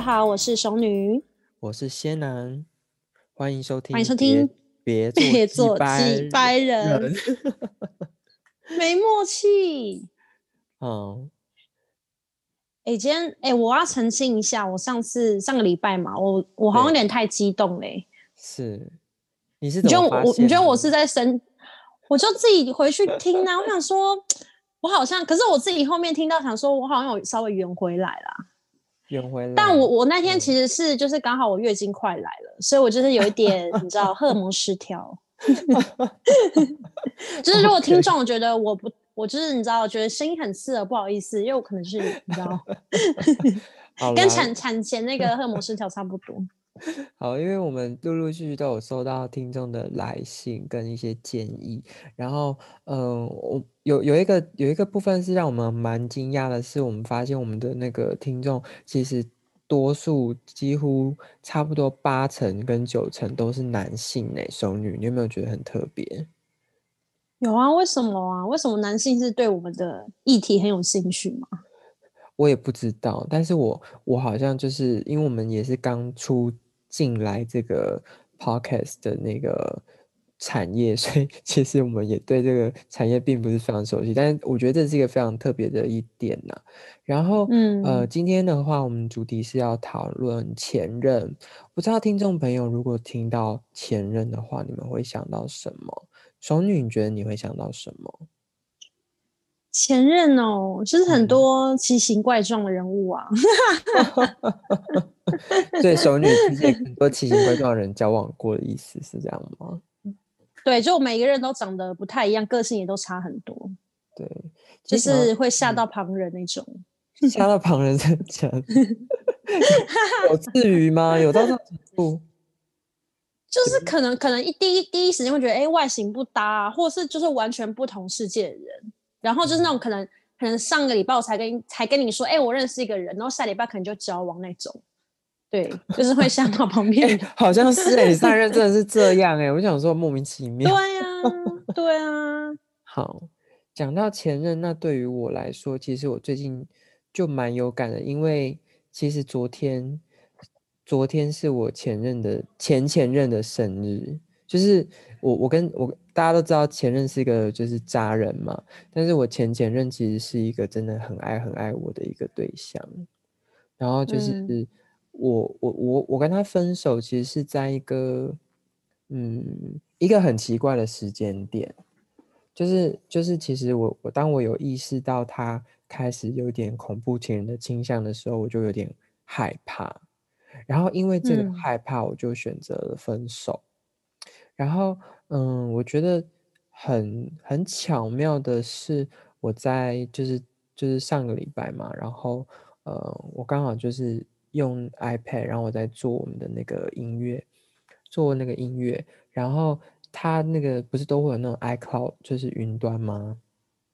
好，我是熊女，我是仙男，欢迎收听，欢迎收听，别别做几掰人，没默契。嗯，哎，今天哎，我要澄清一下，我上次上个礼拜嘛，我我好像有点太激动嘞。是，你是你觉得我你觉得我是在生，我就自己回去听啊。我想说，我好像，可是我自己后面听到，想说我好像有稍微圆回来啦。圆回来。但我我那天其实是就是刚好我月经快来了，所以我就是有一点 你知道荷尔蒙失调。就是如果听众觉得我不我就是你知道觉得声音很刺耳，不好意思，因为我可能是你知道，跟产产前那个荷尔蒙失调差不多。好，因为我们陆陆续续都有收到听众的来信跟一些建议，然后，嗯，我有有一个有一个部分是让我们蛮惊讶的，是我们发现我们的那个听众其实多数几乎差不多八成跟九成都是男性诶，熟女，你有没有觉得很特别？有啊，为什么啊？为什么男性是对我们的议题很有兴趣吗？我也不知道，但是我我好像就是因为我们也是刚出进来这个 podcast 的那个产业，所以其实我们也对这个产业并不是非常熟悉。但是我觉得这是一个非常特别的一点呐。然后，嗯，呃，今天的话，我们主题是要讨论前任。不知道听众朋友如果听到前任的话，你们会想到什么？熟女，你觉得你会想到什么？前任哦，就是很多奇形怪状的人物啊。对，熟女之间很多奇形怪状的人交往过的意思是这样吗？对，就每个人都长得不太一样，个性也都差很多。对，就是会吓到旁人那种。吓到旁人在讲，有至于吗？有到这程度？就是可能，可能一第一第一时间会觉得，哎，外形不搭，或者是就是完全不同世界的人。然后就是那种可能，可能上个礼拜我才跟才跟你说，哎，我认识一个人，然后下礼拜可能就交往那种，对，就是会吓到旁边。好像是哎，上任真的是这样哎，我想说莫名其妙。对呀，对啊。好，讲到前任，那对于我来说，其实我最近就蛮有感的，因为其实昨天，昨天是我前任的前前任的生日，就是我我跟我。大家都知道前任是一个就是渣人嘛，但是我前前任其实是一个真的很爱很爱我的一个对象，然后就是我我我我跟他分手其实是在一个嗯一个很奇怪的时间点，就是就是其实我我当我有意识到他开始有点恐怖情人的倾向的时候，我就有点害怕，然后因为这个害怕，我就选择了分手，然后。嗯，我觉得很很巧妙的是，我在就是就是上个礼拜嘛，然后呃，我刚好就是用 iPad，然后我在做我们的那个音乐，做那个音乐，然后它那个不是都会有那种 iCloud，就是云端吗？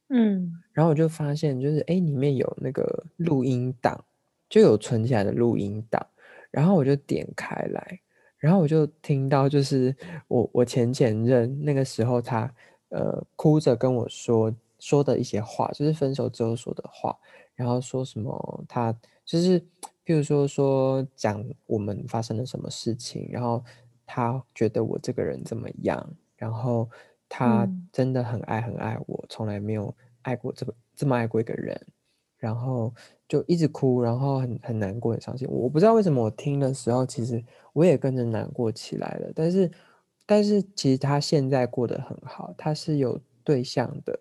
嗯，然后我就发现就是哎，里面有那个录音档，就有存起来的录音档，然后我就点开来。然后我就听到，就是我我前前任那个时候，他呃哭着跟我说说的一些话，就是分手之后说的话。然后说什么他就是，譬如说说讲我们发生了什么事情，然后他觉得我这个人怎么样，然后他真的很爱很爱我，从来没有爱过这么这么爱过一个人，然后就一直哭，然后很很难过很伤心。我不知道为什么我听的时候，其实。我也跟着难过起来了，但是，但是其实他现在过得很好，他是有对象的。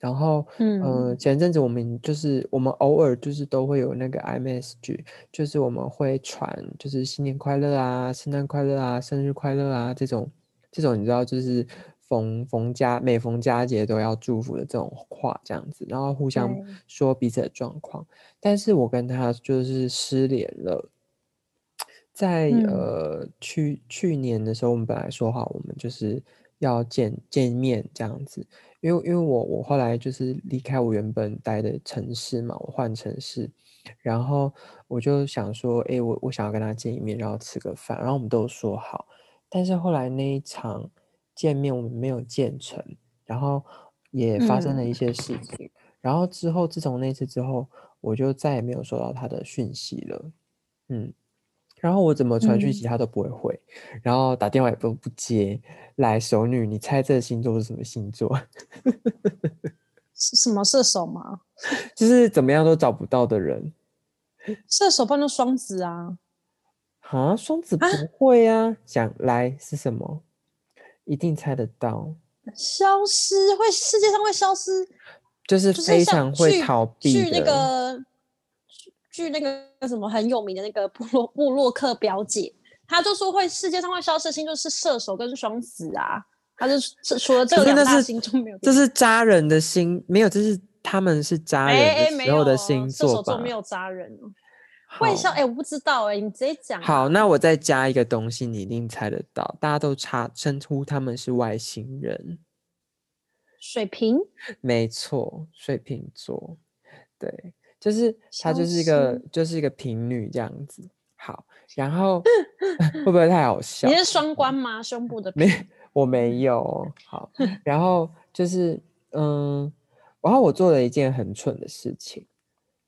然后，嗯，前阵子我们就是我们偶尔就是都会有那个 iMessage，就是我们会传就是新年快乐啊、圣诞快乐啊、生日快乐啊这种这种你知道就是逢逢佳每逢佳节都要祝福的这种话这样子，然后互相说彼此的状况。但是我跟他就是失联了。在呃去去年的时候，我们本来说好，我们就是要见见面这样子，因为因为我我后来就是离开我原本待的城市嘛，我换城市，然后我就想说，哎，我我想要跟他见一面，然后吃个饭，然后我们都说好，但是后来那一场见面我们没有见成，然后也发生了一些事情，然后之后自从那次之后，我就再也没有收到他的讯息了。嗯，然后我怎么传讯息嗯他都不会回，然后打电话也都不接。来，熟女，你猜这个星座是什么星座？是什么射手吗？就是怎么样都找不到的人射手帮就双子啊，啊？双子不会啊，想来是什么？一定猜得到，消失会世界上会消失，就是非常会逃避去那。个据据那个什么很有名的那个布洛布洛克表姐，她就说会世界上会消失的星座是射手跟双子啊，他就这除了这两大可是星座没有，这是渣人的星，没有，这是他们是渣人的时候的没有哦星座吧射手座？没有渣人哦，会消好哎、我不知道哎、你直接讲啊、好，那我再加一个东西，你一定猜得到，大家都差称呼他们是外星人。水瓶没错，水瓶座，对，就是她就是一个就是一个平女这样子。好，然后 会不会太好笑你？是双关 吗？胸部的没瓶，我没有。好，然后就是嗯，然后我做了一件很蠢的事情，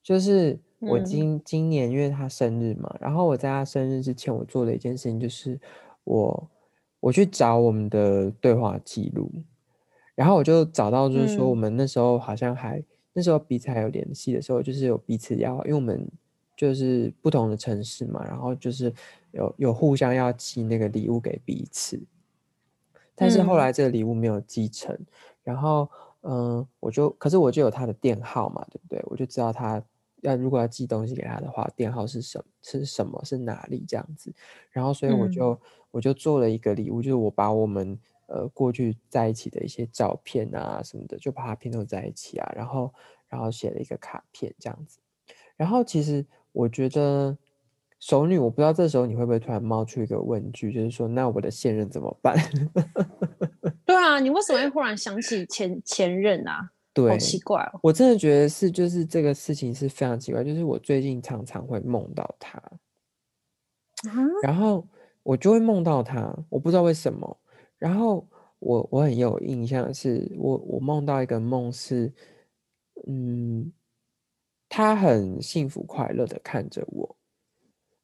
就是我嗯。今、今年因为他生日嘛，然后我在他生日之前，我做了一件事情，就是我我去找我们的对话记录，然后我就找到，就是说我嗯。们那时候好像还、那时候彼此还有联系的时候，就是有彼此要，因为我们就是不同的城市嘛，然后就是有有互相要寄那个礼物给彼此，但是后嗯。来这个礼物没有寄成，然后嗯，我就可是我就有他的电号嘛，对不对？我就知道他要如果要寄东西给他的话，电号是什么是什么是哪里这样子，然后所以我嗯就、我就做了一个礼物，就是我把我们呃过去在一起的一些照片啊什么的，就把它拼凑在一起啊，然后然后写了一个卡片这样子，然后其实我觉得。熟女，我不知道这时候你会不会突然冒出一个问句，就是说，那我的现任怎么办？对啊，你为什么会忽然想起前前任啊？对，好奇怪哦。我真的觉得是，就是这个事情是非常奇怪，就是我最近常常会梦到他，啊，然后我就会梦到他，我不知道为什么。然后我我很有印象的是，我我梦到一个梦是，嗯，他很幸福快乐的看着我，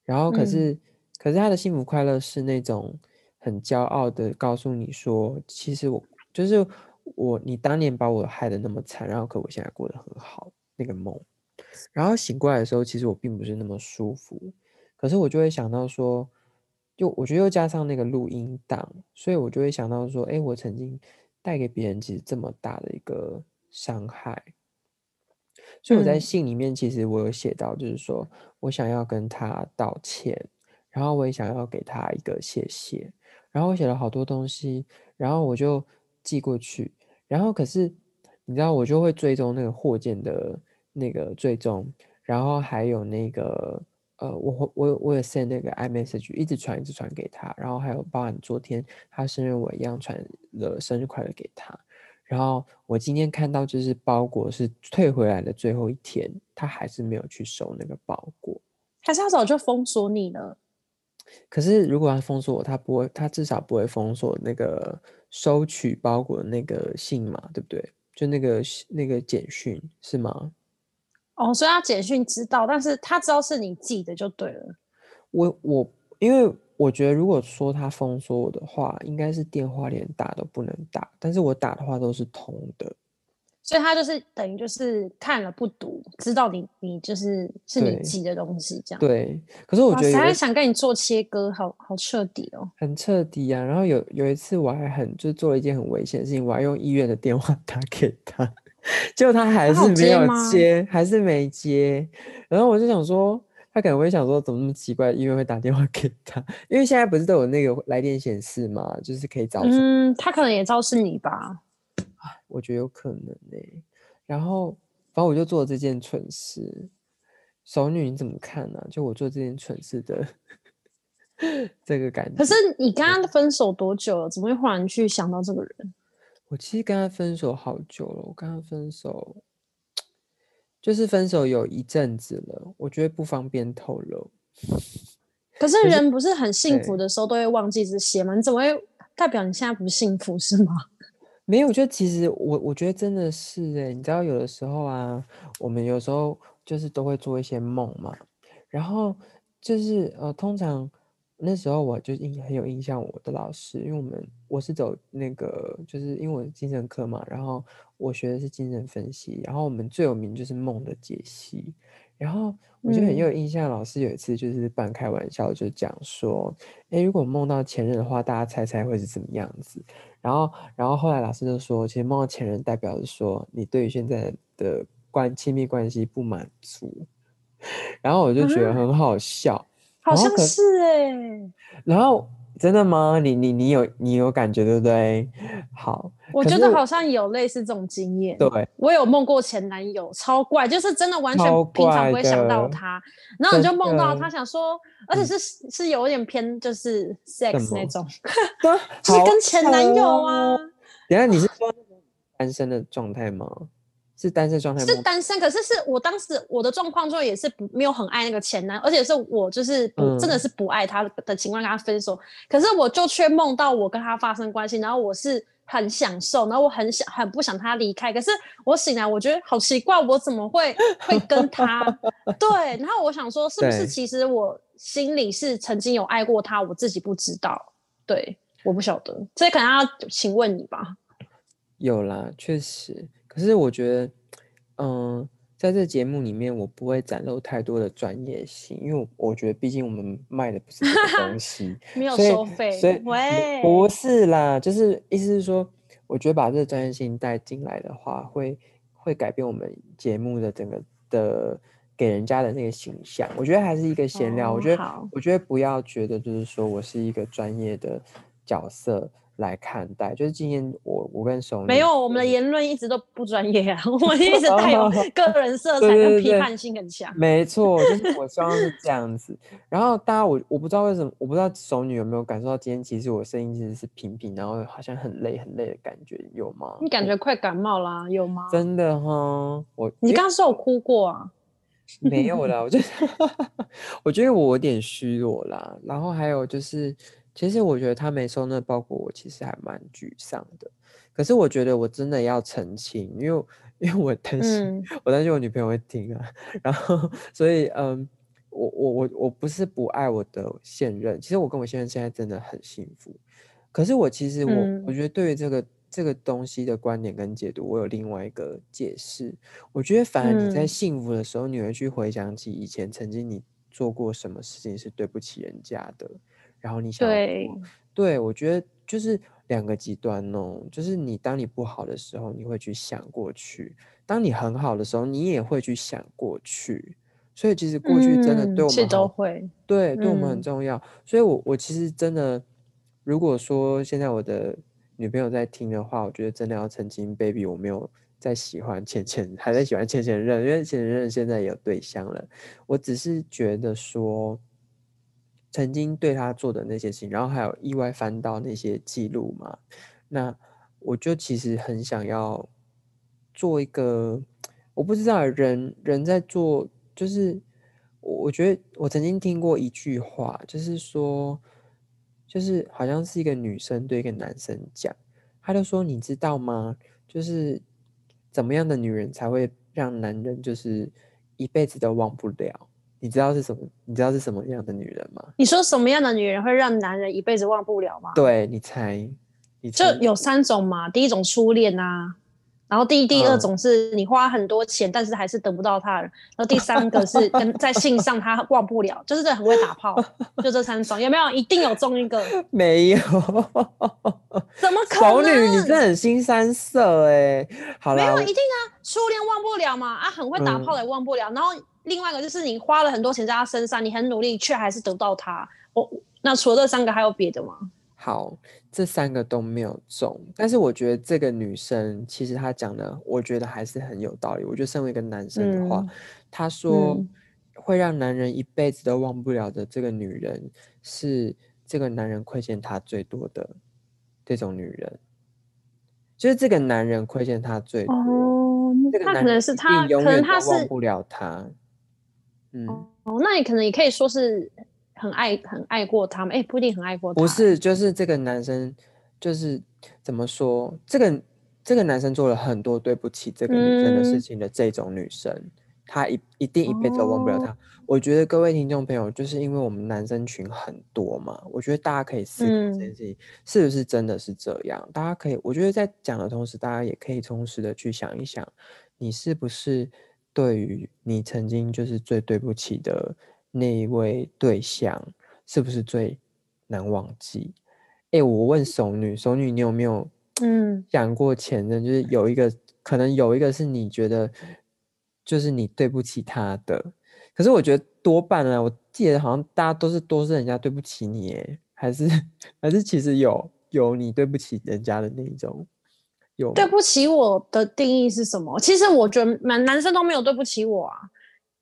然后可嗯是、可是他的幸福快乐是那种很骄傲的告诉你说，其实我就是我，你当年把我害得那么惨，然后可我现在过得很好，那个梦。然后醒过来的时候，其实我并不是那么舒服，可是我就会想到说，就我觉得又加上那个录音档，所以我就会想到说，哎，我曾经带给别人其实这么大的一个伤害，所以我在嗯。信里面其实我有写到，就是说我想要跟他道歉，然后我也想要给他一个谢谢，然后我写了好多东西，然后我就寄过去，然后可是你知道我就会追踪那个货件的那个追踪，然后还有那个呃，我会我我有 send 那个 iMessage 一直传一直传给他，然后还有包含昨天他生日我一样传了生日快乐给他，然后我今天看到就是包裹是退回来的最后一天，他还是没有去收那个包裹。还是他早就封锁你了？可是如果他封锁我，他不会，他至少不会封锁那个收取包裹的那个信嘛，对不对？就那个那个简讯是吗？哦，所以他简讯知道，但是他知道是你寄的就对了。我我因为我觉得如果说他封锁我的话，应该是电话连打都不能打，但是我打的话都是通的。所以他就是等于就是看了不读，知道你你就是是你对寄的东西这样。对，可是我，觉得他想跟你做切割，好好彻底哦。很彻底啊。然后有有一次我还很就做了一件很危险的事情，我还用医院的电话打给他，结果他还是没有接接，还是没接。然后我就想说，他可能会想说，怎么那么奇怪，医院会打电话给他？因为现在不是都有那个来电显示嘛，就是可以找。嗯，他可能也知道是你吧。我觉得有可能呢、然后反正我就做了这件蠢事。熟女你怎么看呢、就我做这件蠢事的这个感觉。可是你跟他分手多久了？怎么会忽然去想到这个人？我其实跟他分手好久了，我跟他分手就是分手有一阵子了，我觉得不方便透露。可是是人不是很幸福的时候都会忘记这些吗？你怎么会代表你现在不幸福是吗？没有，就其实我我觉得真的是哎、你知道有的时候啊，我们有时候就是都会做一些梦嘛，然后就是呃，通常那时候我就印很有印象，我的老师，因为我们我是走那个，就是因为我是精神科嘛，然后我学的是精神分析，然后我们最有名就是梦的解析，然后我就很嗯有印象，老师有一次就是半开玩笑就讲说，诶，如果梦到前任的话，大家猜猜会是怎么样子？然后，然后后来老师就说，其实梦到前任代表着说你对于现在的关亲密关系不满足，然后我就觉得啊很好笑。好像是哎、然后真的吗？你你你有你有感觉对不对？好，我觉得好像有类似这种经验。对，我有梦过前男友，超怪，就是真的完全平常不怪会想到他，然后你就真梦到他，想说，而且是是有一点偏就是 sex 那种，对 就是跟前男友啊哦。等下你是说单身的状态吗？是单身状态梦？是单身，可是是我当时我的状况就也是不没有很爱那个前男，而且是我就是不、真的嗯是不爱他的情况跟他分手，可是我就却梦到我跟他发生关系，然后我是很享受，然后我很想很不想他离开，可是我醒来我觉得好奇怪，我怎么会 会跟他？对，然后我想说是不是其实我心里是曾经有爱过他，我自己不知道，对，我不晓得，这可能要请问你吧。有啦，确实。可是我觉得，嗯，在这节目里面，我不会展露太多的专业性，因为我我觉得，毕竟我们卖的不是这个 东西，没有收费，所以喂，不是啦，就是意思是说，我觉得把这个专业性带进来的话，会会改变我们节目的整个的给人家的那个形象。我觉得还是一个闲聊，我哦觉得我觉得不要觉得就是说我是一个专业的角色来看待，就是今天我我跟熟女没有，我们的言论一直都不专业啊，我们一直带有 个人色彩跟批判性很强。没错，就是我希望是这样子。然后大家我我不知道为什么，我不知道熟女有没有感受到今天其实我声音其实是平平，然后好像很累很累的感觉，有吗？你感觉快感冒啦、有吗？真的哈，我你刚刚说有哭过啊？没有啦，我觉得 我觉得我有点虚弱啦。然后还有就是，其实我觉得他没收那包裹，我其实还蛮沮丧的。可是我觉得我真的要澄清，因为因为我担心，嗯我担心我女朋友会听啊。然后所以嗯，我我我我不是不爱我的现任，其实我跟我现任现在真的很幸福。可是我其实我、我嗯觉得对于这个这个东西的观点跟解读，我有另外一个解释。我觉得反而你在嗯幸福的时候，你会去回想起以前曾经你做过什么事情是对不起人家的，然后你想对对，我觉得就是两个极端哦，就是你当你不好的时候，你会去想过去；当你很好的时候，你也会去想过去。所以其实过去真的对我们好都会。对，对我们很嗯重要。所以我，我其实真的，如果说现在我的女朋友在听的话，我觉得真的要澄清，baby，我没有在喜欢前前，还在喜欢前前任，因为前前任现在也有对象了。我只是觉得说，曾经对他做的那些事情，然后还有意外翻到那些记录嘛，那我就其实很想要做一个，我不知道人人在做，就是我我觉得我曾经听过一句话，就是说，就是好像是一个女生对一个男生讲，他就说你知道吗？就是怎么样的女人才会让男人就是一辈子都忘不了？你知道是什么？你知道是什么样的女人吗？你说什么样的女人会让男人一辈子忘不了吗？，对你猜，你就有三种嘛。第一种初恋啊，然后第第二嗯种是你花很多钱，但是还是得不到他人，然后第三个是跟 在性上他忘不了，就是这很会打炮，就这三种，有没有？一定有中一个，没有。怎么可丑能？女，你真的很新三色哎、好了，没有，一定啊，初恋忘不了嘛，啊，很会打炮的也忘不了。然后另外一个就是你花了很多钱在他身上，你很努力，却还是得不到他。我那除了这三个还有别的吗？好，这三个都没有中，但是我觉得这个女生其实她讲的，我觉得还是很有道理。我觉得身为一个男生的话，嗯她说嗯会让男人一辈子都忘不了的这个女人，是这个男人亏欠她最多的这种女人，就是这个男人亏欠她最多，哦这，个那男人一可能是他，永远可能他忘不了她。嗯。哦，那你可能也可以说是很爱很爱过他们，哎，不一定很爱过他，不是，就是这个男生，就是怎么说，这个这个男生做了很多对不起这个女生的事嗯情的这种女生，他一一定一辈子都忘不了他。我觉得各位听众朋友，就是因为我们男生群很多嘛，我觉得大家可以思考这件事情是不是真的是这样。大家可以，我觉得在讲的同时，大家也可以充实的去想一想，你是不是对于你曾经就是最对不起的那一位对象，是不是最难忘记？哎，我问熟女，熟女，你有没有嗯想过前任？就是有一个可能有一个是你觉得就是你对不起他的。可是我觉得多半呢，我记得好像大家都是都是人家对不起你，哎，还是 还是其实有有你对不起人家的那一种，有对不起我的定义是什么？其实我觉得男男生都没有对不起我啊，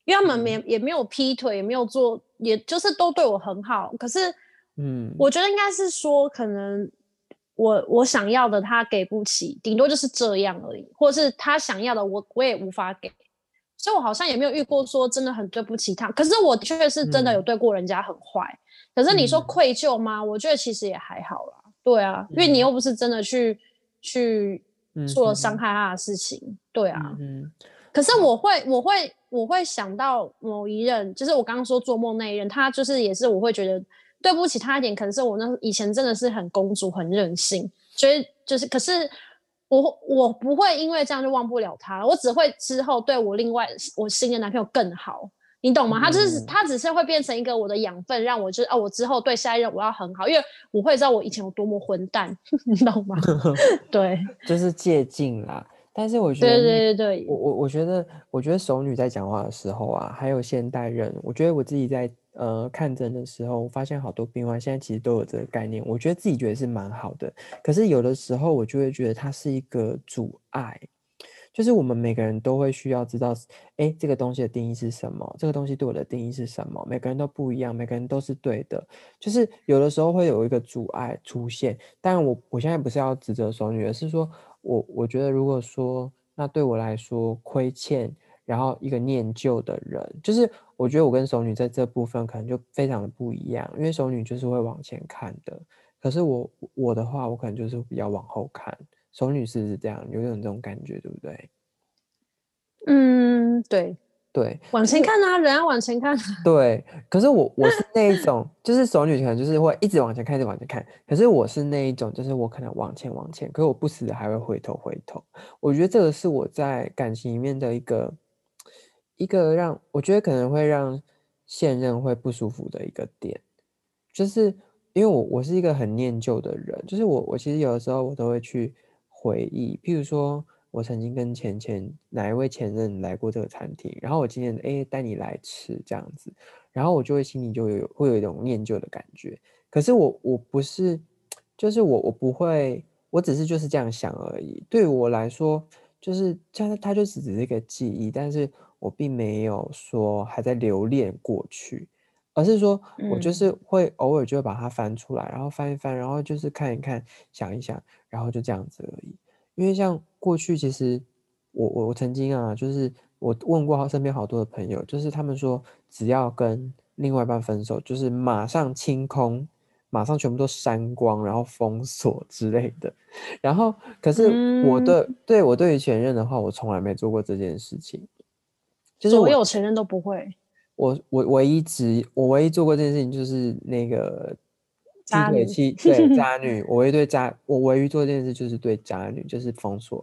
因为他们没也没有劈腿，也没有做，也就是都对我很好。可是，嗯，我觉得应该是说，可能我我想要的他给不起，顶多就是这样而已，或者是他想要的我我也无法给。所以我好像也没有遇过说真的很对不起他，可是我的确是真的有对过人家很坏。可是你说愧疚吗？我觉得其实也还好啦。对啊，因为你又不是真的去去做了伤害他的事情。对啊，嗯。可是我会我会我会想到某一任，就是我刚刚说做梦那一任，他就是也是我会觉得对不起他一点，可能是我那以前真的是很公主很任性，所以就是可是。我我不会因为这样就忘不了他，我只会之后对我另外我新的男朋友更好，你懂吗？他就是他只是会变成一个我的养分，让我就是哦，我之后对下一任我要很好，因为我会知道我以前有多么混蛋，你懂吗？对，就是借镜啦。但是我觉得，对对对对，我我我觉得，我觉得熟女在讲话的时候啊，还有现代人，我觉得我自己在呃看诊的时候，我发现好多病患现在其实都有这个概念，我觉得自己觉得是蛮好的。可是有的时候我就会觉得它是一个阻碍，就是我们每个人都会需要知道，哎，这个东西的定义是什么？这个东西对我的定义是什么？每个人都不一样，每个人都是对的，就是有的时候会有一个阻碍出现。但我我现在不是要指责熟女，而是说。我我觉得，如果说那对我来说亏欠，然后一个念旧的人，就是我觉得我跟熟女在这部分可能就非常的不一样，因为熟女就是会往前看的，可是我我的话，我可能就是比较往后看。熟女是是这样，有种这种感觉，对不对？嗯，对。对，往前看啊，人要往前看。对，可是我我是那一种，就是熟女可能就是会一直往前看，一直往前看。可是我是那一种，就是我可能往前往前，可是我不时的还会回头回头。我觉得这个是我在感情里面的一个一个让我觉得可能会让现任会不舒服的一个点，就是因为我我是一个很念旧的人，就是我我其实有的时候我都会去回忆，譬如说。我曾经跟前前哪一位前任来过这个餐厅，然后我今天哎带你来吃这样子，然后我就会心里就有会有一种念旧的感觉。可是我我不是，就是我我不会，我只是就是这样想而已。对我来说，就是它它就只是一个记忆，但是我并没有说还在留恋过去，而是说我就是会偶尔就会把它翻出来，然后翻一翻，然后就是看一看，想一想，然后就这样子而已。因为像过去，其实我我我曾经啊，就是我问过身边好多的朋友，就是他们说，只要跟另外一半分手，就是马上清空，马上全部都删光，然后封锁之类的。然后，可是我的对我对于前任的话，我从来没做过这件事情。就是我有前任都不会。我我唯一只我唯一做过这件事情，就是那个。渣女，对渣女，我唯一对渣，我唯一做这件事就是对渣女，就是封锁。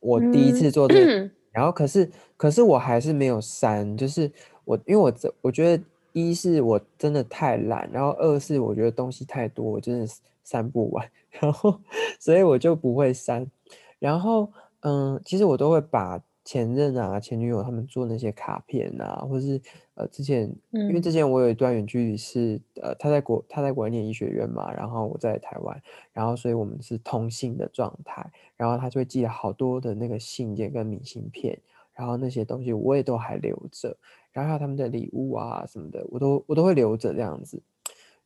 我第一次做这，然后可是，可是我还是没有删，就是我，因为我这，我觉得一是我真的太懒，然后二是我觉得东西太多，我真的删不完，然后所以我就不会删。然后，嗯，其实我都会把。前任啊，前女友他们做那些卡片啊，或者是呃，之前因为之前我有一段远距离是呃，他在国他在国外念医学院嘛，然后我在台湾，然后所以我们是通信的状态，然后他就会寄了好多的那个信件跟明信片，然后那些东西我也都还留着，然后还有他们的礼物啊什么的，我都我都会留着这样子。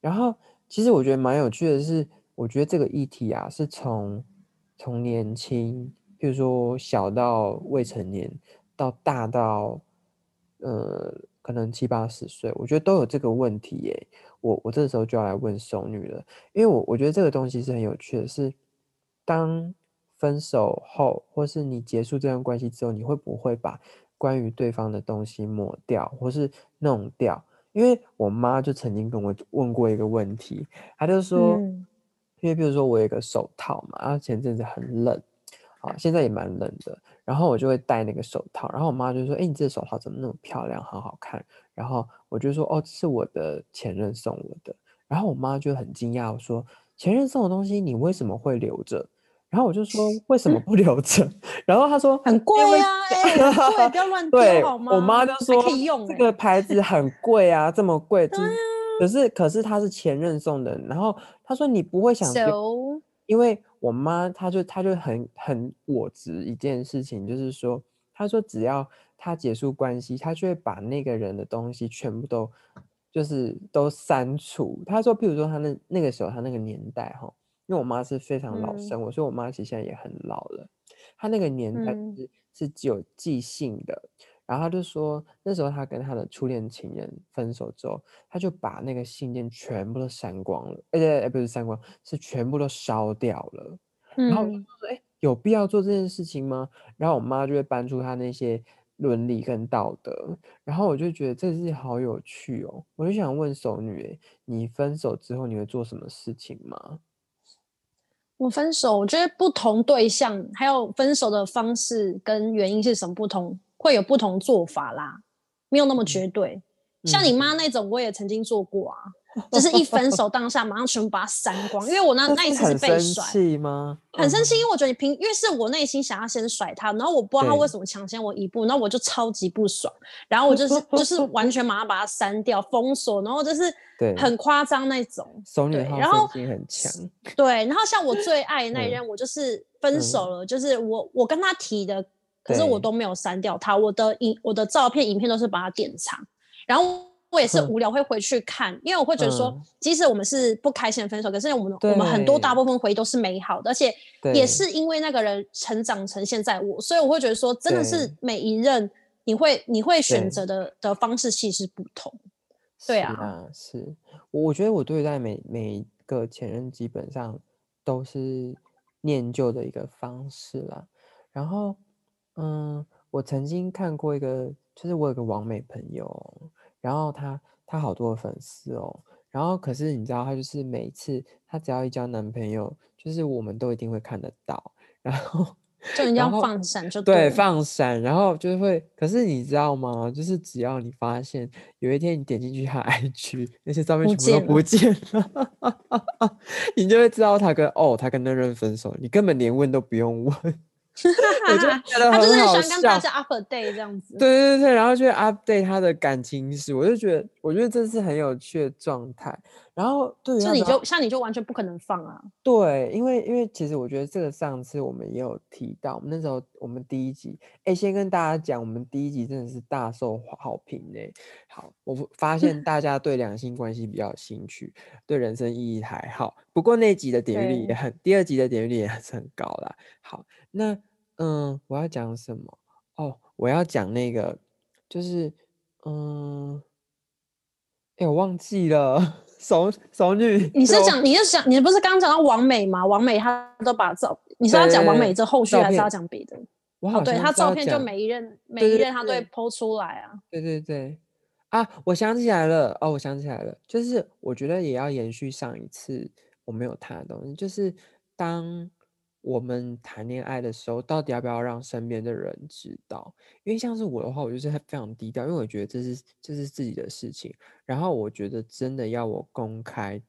然后其实我觉得蛮有趣的是，我觉得这个议题啊，是从从年轻。比如说小到未成年，到大到，呃，可能七八十岁，我觉得都有这个问题耶。我我这时候就要来问熟女了，因为我我觉得这个东西是很有趣的，是当分手后，或是你结束这段关系之后，你会不会把关于对方的东西抹掉或是弄掉。因为我妈就曾经跟我问过一个问题，她就说，嗯因为比如说我有一个手套嘛，然后前阵子很冷，啊，现在也蛮冷的，然后我就会戴那个手套，然后我妈就说，哎，你这个手套怎么那么漂亮，很好看，然后我就说，哦，这是我的前任送我的，然后我妈就很惊讶，我说，前任送的东西你为什么会留着？然后我就说为什么不留着？然后她说很贵啊，哎、很贵，不要 乱丢好吗？我妈就说可以用、这哎个牌子很贵啊，这么贵，就是啊可是可是他是前任送的，然后她说你不会想丢，So 因为我妈她就她就很很我执一件事情，就是说她说只要她结束关系，她就会把那个人的东西全部都就是都删除。她说，譬如说她那那个时候她那个年代哈，因为我妈是非常老嗯生活，所以我妈其实现在也很老了。她那个年代嗯是、是只有寄信的，然后他就说那时候他跟他的初恋情人分手之后，他就把那个信件全部都删光了，而且不是删光，是全部都烧掉了。然后我就嗯，说：“哎、有必要做这件事情吗？”然后我妈就会搬出她那些伦理跟道德，然后我就觉得这事好有趣哦。我就想问熟女、欸，你分手之后你会做什么事情吗？我分手，我觉得不同对象还有分手的方式跟原因是什么不同，会有不同做法啦，没有那么绝对。像你妈那种，我也曾经做过啊，就是一分手当下马上全部把它删光，因为我那那一次是被甩，气吗？很生气，嗯因为我觉得你凭，因为是我内心想要先甩他，然后我不知道他对为什么抢先我一步，然后我就超级不爽，然后我就是就是完全马上把他删掉、封锁，然后就是对很夸张那种。对然后很强，对，然后像我最爱的那嗯一任，我就是分手了，就是我我跟他提的，可是我都没有删掉他，我的影我的照片、影片都是把它典藏，然后。我也是嗯。无聊会回去看，因为我会觉得说嗯，即使我们是不开心的分手，可是我们我们很多大部分回忆都是美好的，而且也是因为那个人成长成现在我，所以我会觉得说，真的是每一任你会你会选择的的方式其实不同。对是啊。啊，是。我我觉得我对待每每一个前任基本上都是念旧的一个方式啦。然后，嗯，我曾经看过一个，就是我有个网美朋友哦，然后她她好多粉丝哦，然后可是你知道，她就是每一次她只要一交男朋友，就是我们都一定会看得到，然后。就你要放闪就对，了放闪，然后就会，可是你知道吗？就是只要你发现有一天你点进去他 IG，那些照片不全部都见不见了，你就会知道她跟哦，她跟那任分手，你根本连问都不用问，我就觉得他就是很好很喜欢跟大笑。家 update 这样子。对对对，然后就会 update 他的感情史，我就觉得，我觉得这是很有趣的状态。然后对于就你就像你就完全不可能放啊。对，因为因为其实我觉得这个上次我们也有提到，我们那时候我们第一集，哎，先跟大家讲，我们第一集真的是大受好好评呢。好，我发 现大家对两性关系比较有兴趣，对人生意义还好，不过那集的点阅率也很，第二集的点阅率也是很高啦。好，那嗯，我要讲什么？哦，我要讲那个，就是嗯，哎，我忘记了，熟熟女，你是讲你是讲你不是刚讲到王美吗？王美她都把照，你是要讲王美这后续照还是要片讲别的？哦，对，她照片就每一任每一任她都会对剖出来啊。对对对，啊，我想起来了，哦，我想起来了，就是我觉得也要延续上一次我没有谈的东西，就是当我们谈恋爱的时候，到底要不要让身边的人知道？因为像是我的话，我就是非常低调，因为我觉得这是这是自己的事情。然后我觉得真的要我公开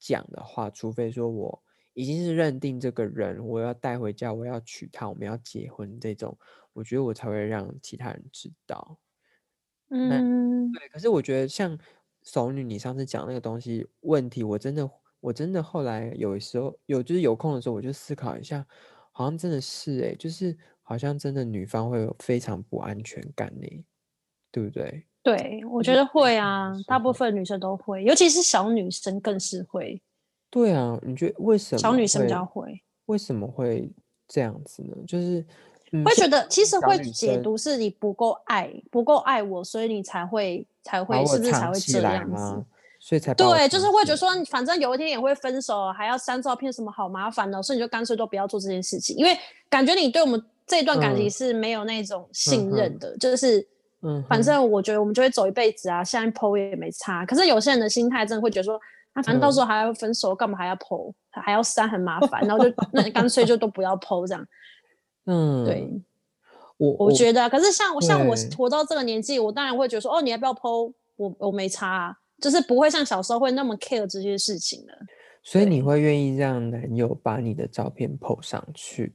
讲的话，除非说我已经是认定这个人，我要带回家，我要娶她，我们要结婚这种，我觉得我才会让其他人知道。嗯，对，可是我觉得像熟女，你上次讲那个东西问题，我真的我真的后来有时候有就是有空的时候，我就思考一下，好像真的是诶、就是好像真的女方会有非常不安全感呢，对不对？对，我觉得会啊大部分女生都会，尤其是小女生更是会，对啊，你觉得为什么小女生比较会，为什么会这样子呢？就是嗯，会觉得其实会解读是你不够爱，不够爱我，所以你才会才会是不是才会这样子？？所以才对，就是会觉得说，反正有一天也会分手，还要删照片，什么好麻烦的，所以你就干脆都不要做这件事情，因为感觉你对我们这段感情嗯是没有那种信任的，就是嗯，反正我觉得我们就会走一辈子啊，现在剖也没差。可是有些人的心态真的会觉得说，啊，反正到时候还要分手，干嘛还要剖，还要删，很麻烦，然后就那干脆就都不要剖这样。嗯，对，我我觉得啊，可是像我像我活到这个年纪，我当然会觉得说，哦，你要不要剖？我我没差、啊，就是不会像小时候会那么 care 这些事情了。所以你会愿意让男友把你的照片 PO 上去，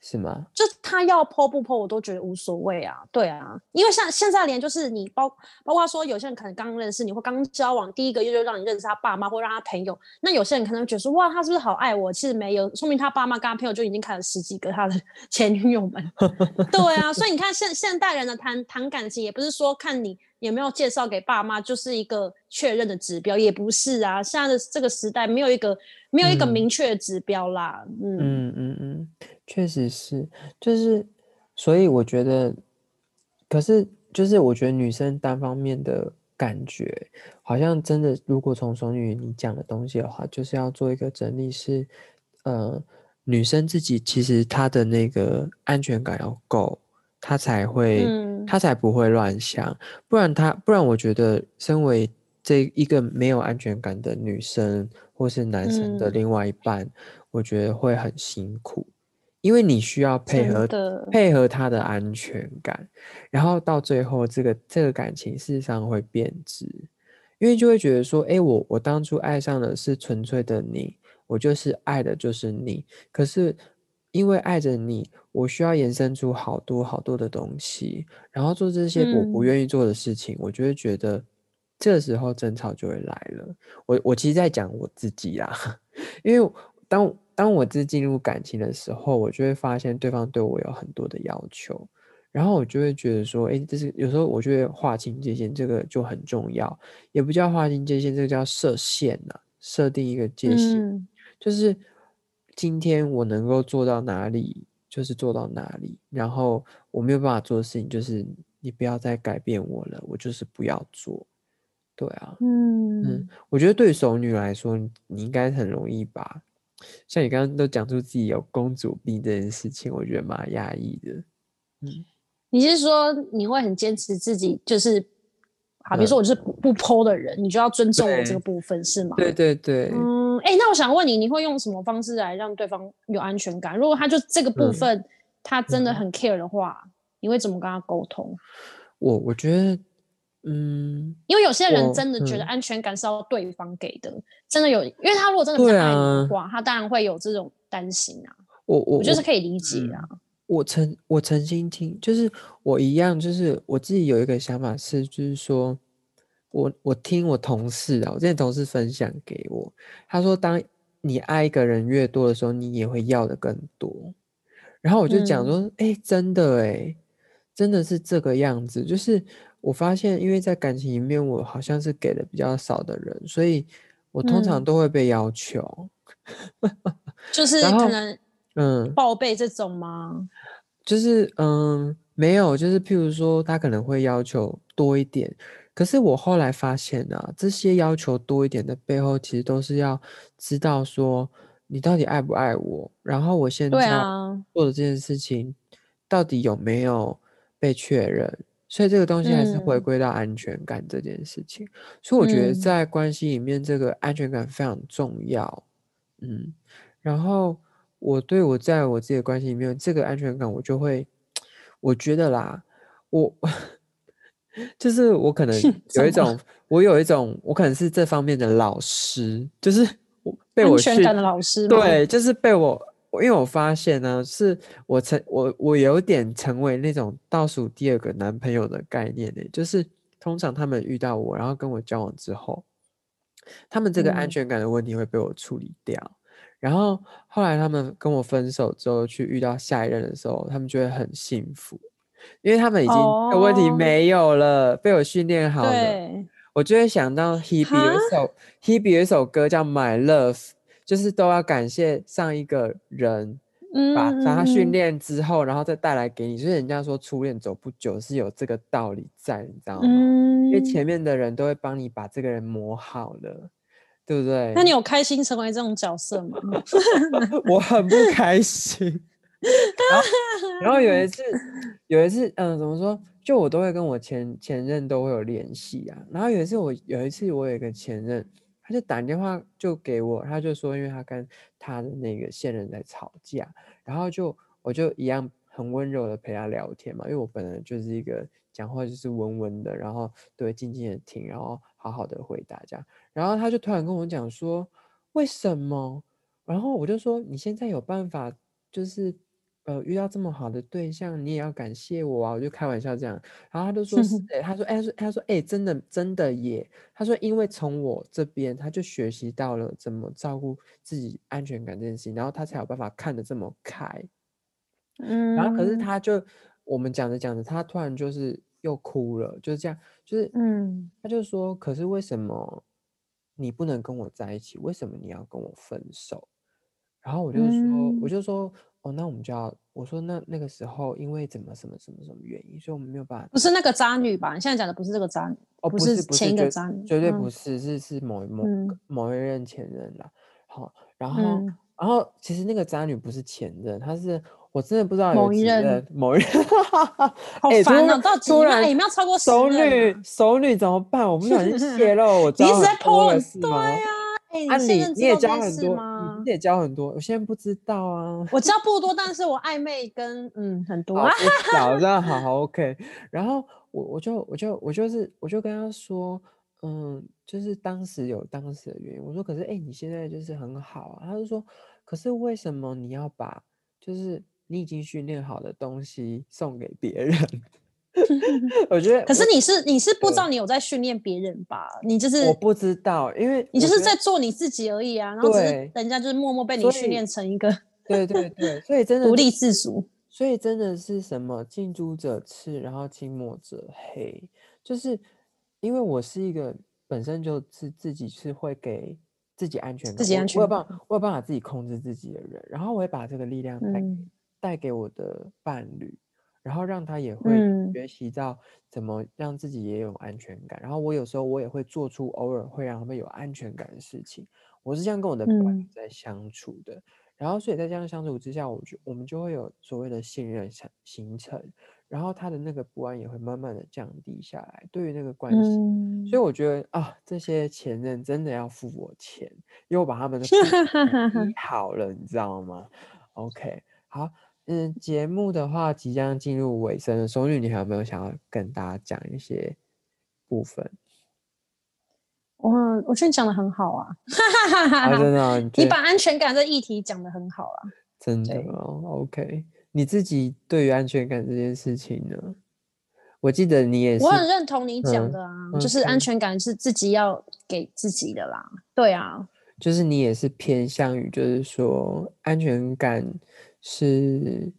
是吗？就他要 PO 不 PO，我都觉得无所谓啊。对啊，因为像现在连就是你包包括说有些人可能刚认识你或刚交往第一个月就让你认识他爸妈或让他朋友，那有些人可能觉得说哇他是不是好爱我？其实没有，说明他爸妈跟他朋友就已经看了十几个他的 前女友们。对啊，所以你看现现代人的谈谈感情，也不是说看你有没有介绍给爸妈就是一个确认的指标，也不是啊。现在的这个时代没有一个没有一个嗯明确的指标啦。嗯嗯嗯嗯，确实是，就是，所以我觉得，可是就是我觉得女生单方面的感觉，好像真的，如果从熟女你讲的东西的话，就是要做一个整理是，呃，女生自己其实她的那个安全感要够，她才会，嗯。她才不会乱想，不然他，不然我觉得身为这一个没有安全感的女生或是男生的嗯。另外一半，我觉得会很辛苦，因为你需要配合配合他的安全感，然后到最后这个这个感情事实上会变质，因为就会觉得说，哎，我我当初爱上的是纯粹的你，我就是爱的就是你，可是因为爱着你，我需要延伸出好多好多的东西，然后做这些我不嗯。愿意做的事情，我就会觉得这时候争吵就会来了。我我其实在讲我自己啦，因为当当我自进入感情的时候，我就会发现对方对我有很多的要求，然后我就会觉得说，哎，这是有时候我就会划清界限，这个就很重要，也不叫划清界限，这个叫设限呐、设定一个界限。嗯。就是今天我能够做到哪里，就是做到哪里。然后我没有办法做的事情，就是你不要再改变我了，我就是不要做。对啊，嗯嗯，我觉得对熟女来说，你你应该很容易吧？像你刚刚都讲出自己有公主病这件事情，我觉得蛮压抑的。嗯你是说你会很坚持自己就是好，比如嗯说我就是不不剖的人，你就要尊重我这个部分是吗？对对对，嗯，哎、那我想问你，你会用什么方式来让对方有安全感？如果他就这个部嗯分、他真的嗯很 care 的话，你会怎么跟他沟通？我我觉得，嗯，因为有些人真的觉得嗯安全感是要对方给的，真的有，因为他如果真的不爱的话，他当然会有这种担心啊，我我我就是可以理解嗯啊。我曾我曾经听，就是我一样，就是我自己有一个想法是，就是说我我听我同事啊，我之前同事分享给我，他说，当你爱一个人越多的时候，你也会要的更多。然后我就讲嗯说，哎、真的哎，真的是这个样子。就是我发现，因为在感情里面，我好像是给的比较少的人，所以我通常嗯都会被要求。就是可能嗯，报备这种吗？就是嗯，没有，就是譬如说，他可能会要求多一点，可是我后来发现啊，这些要求多一点的背后，其实都是要知道说你到底爱不爱我，然后我现在啊，做的这件事情到底有没有被确认，所以这个东西还是回嗯。归到安全感这件事情。所以我觉得嗯。在关系里面，这个安全感非常重要。嗯，然后我对我在我自己的关系里面，这个安全感我就会，我觉得啦，我就是我可能 有一种，我有一种，我可能是这方面的老师，就是我被我训安全感的老师？对，就是被我，因为我发现呢，是我成我我有点成为那种倒数第二个男朋友的概念呢，就是通常他们遇到我，然后跟我交往之后，他们这个安嗯。全感的问题会被我处理掉，然后后来他们跟我分手之后，去遇到下一任的时候，他们就会很幸福，因为他们已经的问题哦没有了，被我训练好了。对，我就会想到 Hebe 有一首 Hebe 有一首歌叫《My Love》，就是都要感谢上一个人嗯，把把他训嗯，练之后，然后再带来给你。所以人家说初恋走不久是有这个道理在，你知道吗？嗯，因为前面的人都会帮你把这个人磨好了，对不对？那你有开心成为这种角色吗？我很不开心，然后 然后有一次有一次，嗯，怎么说？就我都会跟我前前任都会有联系啊。然后有一次我有一次我有一个前任，他就打电话就给我，他就说，因为他跟他的那个现任在吵架，然后就我就一样很温柔的陪他聊天嘛，因为我本来就是一个讲话就是温温的，然后对静静的听，然后好好的回答这样。然后他就突然跟我讲说，为什么？然后我就说，你现在有办法就是。呃，遇到这么好的对象，你也要感谢我啊！我就开玩笑这样，然后他就说是，他说，哎，他说，他说，哎，真的，真的耶！他说，因为从我这边，他就学习到了怎么照顾自己安全感这件事情，然后他才有办法看得这么开。嗯，然后可是他就我们讲着讲着，他突然就是又哭了，就是这样，就是嗯，他就说，可是为什么你不能跟我在一起？为什么你要跟我分手？然后我就说，我就说。哦，那我们就要我说那那个时候，因为怎么什么什么什么原因，所以我们没有办法。不是那个渣女吧？你现在讲的不是这个渣女，哦，不是前一个渣女，绝对不是，是是某某某一任前任啦。好，然后然后其实那个渣女不是前任，她是我真的不知道某一任某一任，好 烦哦！到突然有没有超过熟女熟女怎么办？我不小心泄露，我 知道在破对呀。啊，你你也加很多，你也教很多，我现在不知道啊。我知道不多，但是我暧昧跟嗯很多。早上 好好 OK，然后我我就我就我就是我就跟他说，嗯，就是当时有当时的原因。我说可是哎，你现在就是很好啊。他就说，可是为什么你要把就是你已经训练好的东西送给别人？我觉得，可是你是你是不知道你有在训练别人吧？你就是我不知道，因为你就是在做你自己而已啊。然后只是人家就是默默被你训练成一个，对对对，所以真的独立自主。所以真的是什么近朱者赤，然后近墨者黑。就是因为我是一个本身就是自己是会给自己安全感，自己安全，我有办法，我有办法自己控制自己的人，然后我会把这个力量带带给我的伴侣。然后让他也会学习到怎么让自己也有安全感。然后我有时候我也会做出偶尔会让他们有安全感的事情。我是这样跟我的伴侣在相处的。然后所以在这样相处之下，我就我们就会有所谓的信任形形成。然后他的那个不安也会慢慢的降低下来。对于那个关系，所以我觉得啊，这些前任真的要付我钱，因为我把他们的好了，你知道吗？OK，好。嗯，节目的话即将进入尾声了，松女，你还有没有想要跟大家讲一些部分？我我觉得你讲的很好啊，真的，你把安全感这议题讲的很好啊，真的哦。OK，你自己对于安全感这件事情呢？我记得你也是，我很认同你讲的啊，就是安全感是自己要给自己的啦。对啊，就是你也是偏向于，就是说安全感。是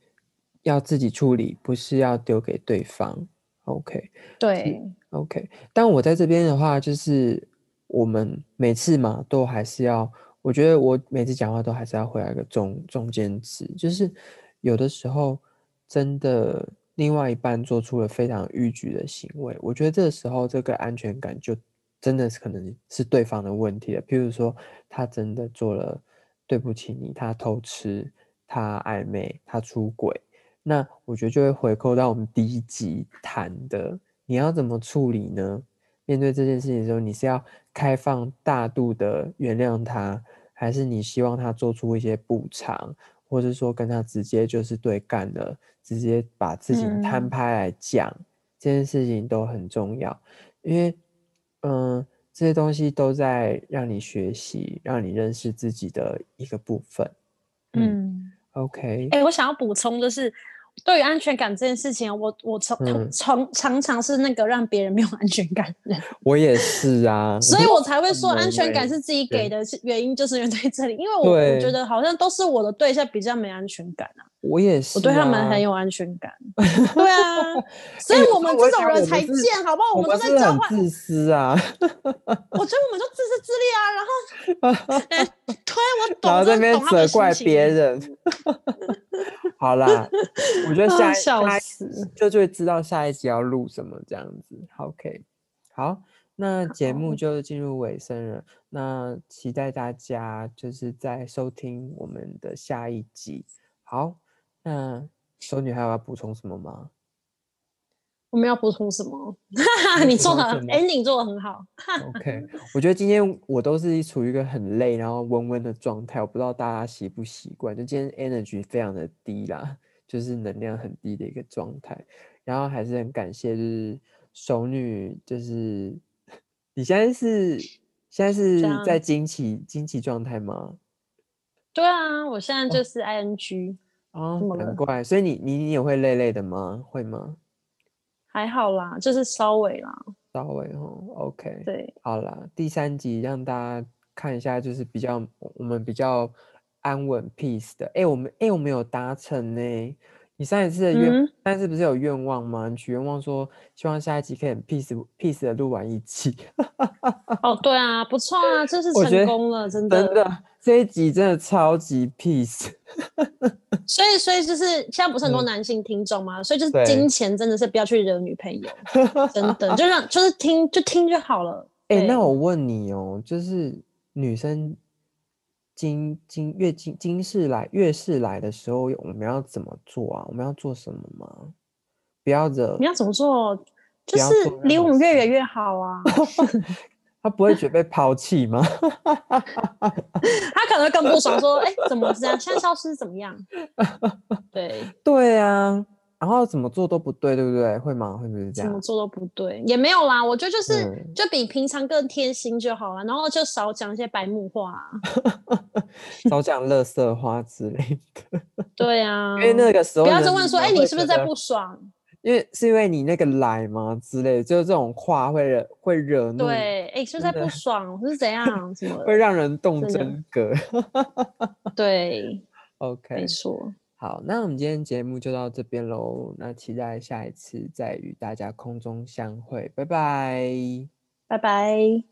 要自己处理，不是要丢给对方。OK，对，OK。但我在这边的话，就是我们每次嘛，都还是要，我觉得我每次讲话都还是要回来一个中中间值，就是有的时候真的另外一半做出了非常逾矩的行为，我觉得这个时候这个安全感就真的是可能是对方的问题了。譬如说他真的做了对不起你，他偷吃。他暧昧，他出轨，那我觉得就会回扣到我们第一集谈的，你要怎么处理呢？面对这件事情的时候，你是要开放大度的原谅他，还是你希望他做出一些补偿，或者说跟他直接就是对干了，直接把自己摊开来讲，这件事情都很重要，因为嗯，这些东西都在让你学习，让你认识自己的一个部分，嗯。OK，哎，我想要补充的是，对于安全感这件事情，我我从从常常是那个让别人没有安全感的人。我也是啊，所以我才会说安全感是自己给的，是原因就是因为在这里，因为我我觉得好像都是我的对象比较没安全感啊。我也是，我对他们很有安全感。对啊，所以我们这种人才贱，好不好？我们都在交换。自私啊！我觉得我们就自私自利啊，然后对我懂，然后这边责怪别人。好啦，我觉得下 下一次就就会知道下一集要录什么这样子。OK，好，那节目就进入尾声了。那期待大家就是在收听我们的下一集。好。那手女还有要补充什么吗？我们要补充什么？要你做的 ending 做的很好。OK，我觉得今天我都是处于一个很累，然后温温的状态，我不知道大家习不习惯。就今天 energy 非常的低啦，就是能量很低的一个状态。然后还是很感谢，就是熟女，就是你现在是现在是在经期经期状态吗？对啊，我现在就是 ing，哦怎么，了难怪，所以你你你也会累累的吗？会吗？还好啦，就是稍微啦。稍微哦，OK，对，好啦，第三集让大家看一下，就是比较我们比较安稳 peace 的。哎，我们哎我们有达成呢。你上一次的愿，嗯上一次不是有愿望吗？你许愿望说希望下一集可以很 peace peace 的录完一集。哦，对啊，不错啊，这是成功了，真的。真的，这一集真的超级 peace。所以，所以就是现在不是很多嗯男性听众嘛，所以就是金钱真的是不要去惹女朋友，真的就让就是听就听就好了。哎、对那我问你哦，就是女生经经月经今世来月事来的时候，我们要怎么做啊？我们要做什么吗？不要惹你要怎么做？就是离我们越远越好啊。他不会觉得被抛弃吗？他可能会更不爽，说：“哎、怎么这样？现在消失怎么样？”对，对啊，然后怎么做都不对，对不对？会吗？会不会这样？怎么做都不对，也没有啦。我觉得就是、嗯就比平常更贴心就好了，然后就少讲一些白目话、啊。少讲乐色话之类的，对啊，因为那个时候不要人再问说：“哎、你是不是在不爽因为是因为你那个来吗之类的，就是这种话会惹会惹？”怒，对，哎、是不是在不爽？是怎样？什么？会让人动真格。对，OK，没错。好，那我们今天节目就到这边喽。那期待下一次再与大家空中相会，拜拜。拜拜。